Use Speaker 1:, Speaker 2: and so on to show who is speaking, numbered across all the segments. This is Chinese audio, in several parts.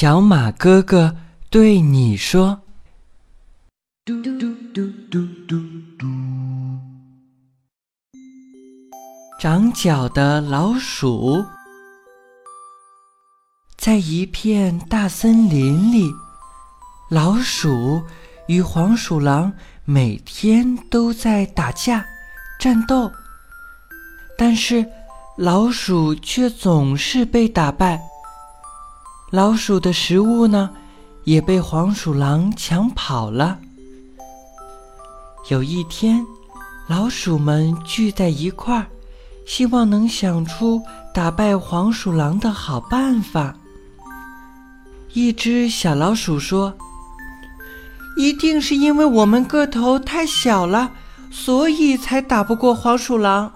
Speaker 1: 小马哥哥对你说：“嘟嘟嘟嘟嘟嘟长脚的老鼠，在一片大森林里，老鼠与黄鼠狼每天都在打架、战斗，但是老鼠却总是被打败。”老鼠的食物呢，也被黄鼠狼抢跑了。有一天，老鼠们聚在一块儿，希望能想出打败黄鼠狼的好办法。一只小老鼠说：“一定是因为我们个头太小了，所以才打不过黄鼠狼。”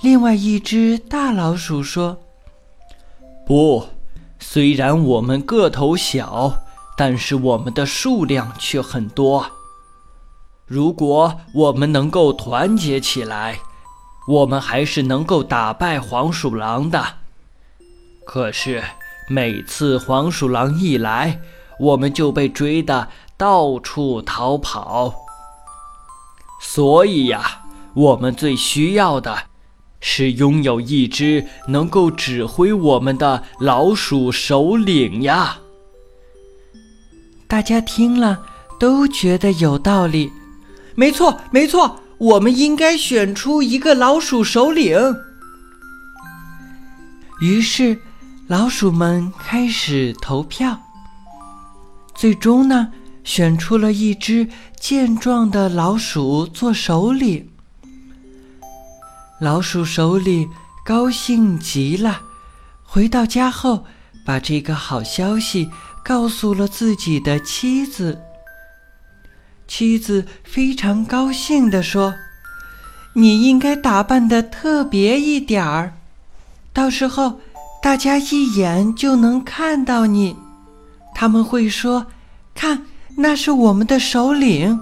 Speaker 1: 另外一只大老鼠说。
Speaker 2: 不，虽然我们个头小，但是我们的数量却很多。如果我们能够团结起来，我们还是能够打败黄鼠狼的。可是每次黄鼠狼一来，我们就被追得到处逃跑。所以呀，我们最需要的。是拥有一只能够指挥我们的老鼠首领呀！
Speaker 1: 大家听了都觉得有道理。
Speaker 3: 没错，没错，我们应该选出一个老鼠首领。
Speaker 1: 于是，老鼠们开始投票。最终呢，选出了一只健壮的老鼠做首领。老鼠首领高兴极了，回到家后，把这个好消息告诉了自己的妻子。妻子非常高兴地说：“你应该打扮的特别一点儿，到时候大家一眼就能看到你。他们会说：‘看，那是我们的首领。’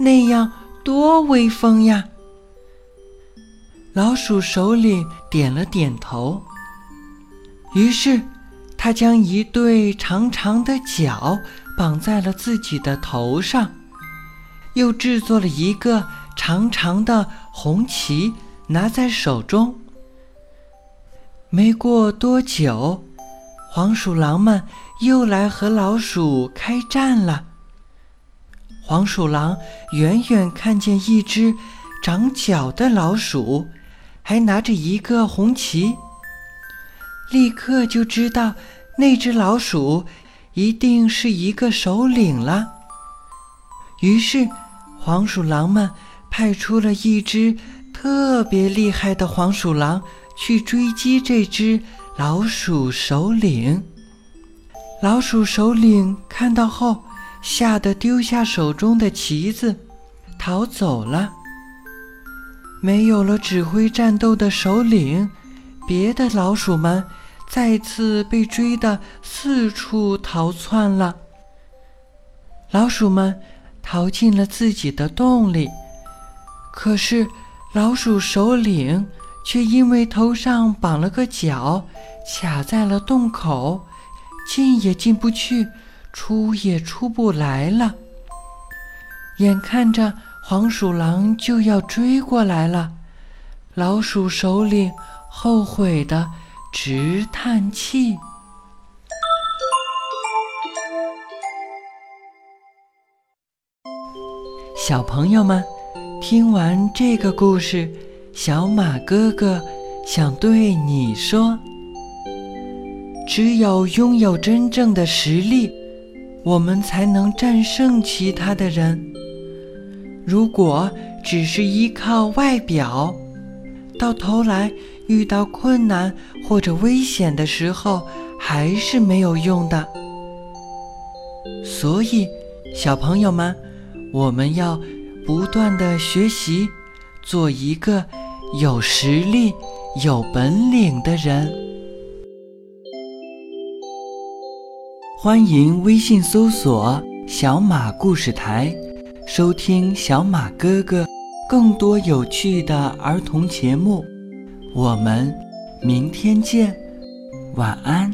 Speaker 1: 那样多威风呀！”老鼠首领点了点头，于是他将一对长长的脚绑在了自己的头上，又制作了一个长长的红旗，拿在手中。没过多久，黄鼠狼们又来和老鼠开战了。黄鼠狼远远看见一只长脚的老鼠。还拿着一个红旗，立刻就知道那只老鼠一定是一个首领了。于是，黄鼠狼们派出了一只特别厉害的黄鼠狼去追击这只老鼠首领。老鼠首领看到后，吓得丢下手中的旗子，逃走了。没有了指挥战斗的首领，别的老鼠们再次被追得四处逃窜了。老鼠们逃进了自己的洞里，可是老鼠首领却因为头上绑了个角，卡在了洞口，进也进不去，出也出不来了。眼看着。黄鼠狼就要追过来了，老鼠首领后悔的直叹气。小朋友们，听完这个故事，小马哥哥想对你说：只有拥有真正的实力，我们才能战胜其他的人。如果只是依靠外表，到头来遇到困难或者危险的时候，还是没有用的。所以，小朋友们，我们要不断的学习，做一个有实力、有本领的人。欢迎微信搜索“小马故事台”。收听小马哥哥更多有趣的儿童节目，我们明天见，晚安。